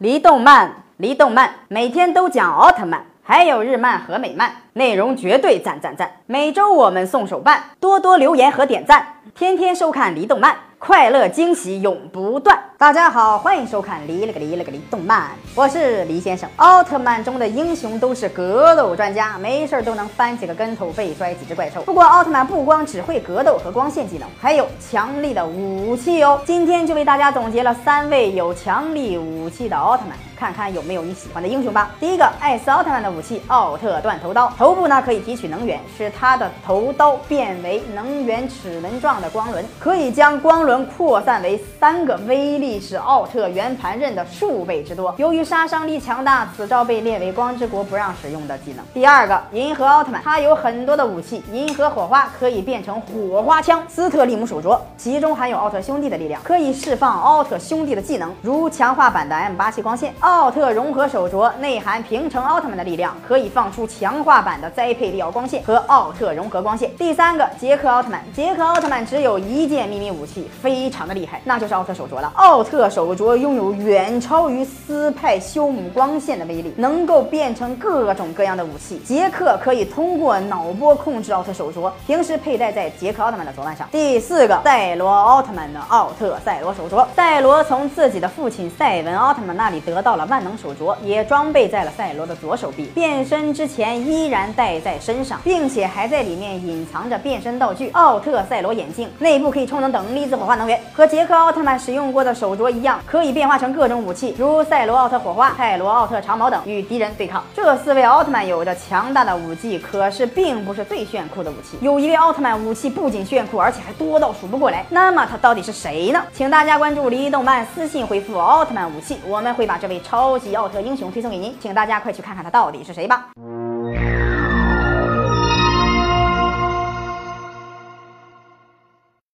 离动漫，离动漫，每天都讲奥特曼，还有日漫和美漫，内容绝对赞赞赞。每周我们送手办，多多留言和点赞，天天收看离动漫，快乐惊喜永不断。大家好，欢迎收看离了个离了个离动漫，我是黎先生。奥特曼中的英雄都是格斗专家，没事儿都能翻几个跟头，废摔几只怪兽。不过奥特曼不光只会格斗和光线技能，还有强力的武器哦。今天就为大家总结了三位有强力武器的奥特曼。看看有没有你喜欢的英雄吧。第一个，艾斯奥特曼的武器奥特断头刀，头部呢可以提取能源，使他的头刀变为能源齿轮状的光轮，可以将光轮扩散为三个，威力是奥特圆盘刃的数倍之多。由于杀伤力强大，此招被列为光之国不让使用的技能。第二个，银河奥特曼，他有很多的武器，银河火花可以变成火花枪，斯特利姆手镯，其中含有奥特兄弟的力量，可以释放奥特兄弟的技能，如强化版的 M 八七光线。奥特融合手镯内含平成奥特曼的力量，可以放出强化版的栽培利奥光线和奥特融合光线。第三个，杰克奥特曼，杰克奥特曼只有一件秘密武器，非常的厉害，那就是奥特手镯了。奥奥特手镯拥有远超于斯派修姆光线的威力，能够变成各种各样的武器。杰克可以通过脑波控制奥特手镯，平时佩戴在杰克奥特曼的左腕上。第四个，赛罗奥特曼的奥特赛罗手镯，赛罗从自己的父亲赛文奥特曼那里得到了。万能手镯也装备在了赛罗的左手臂，变身之前依然戴在身上，并且还在里面隐藏着变身道具——奥特赛罗眼镜，内部可以充能等离子火花能源。和杰克奥特曼使用过的手手镯一样，可以变化成各种武器，如赛罗奥特火花、赛罗奥特长矛等，与敌人对抗。这四位奥特曼有着强大的武技，可是并不是最炫酷的武器。有一位奥特曼武器不仅炫酷，而且还多到数不过来。那么他到底是谁呢？请大家关注离动漫，私信回复奥特曼武器，我们会把这位。超级奥特英雄推送给您，请大家快去看看他到底是谁吧。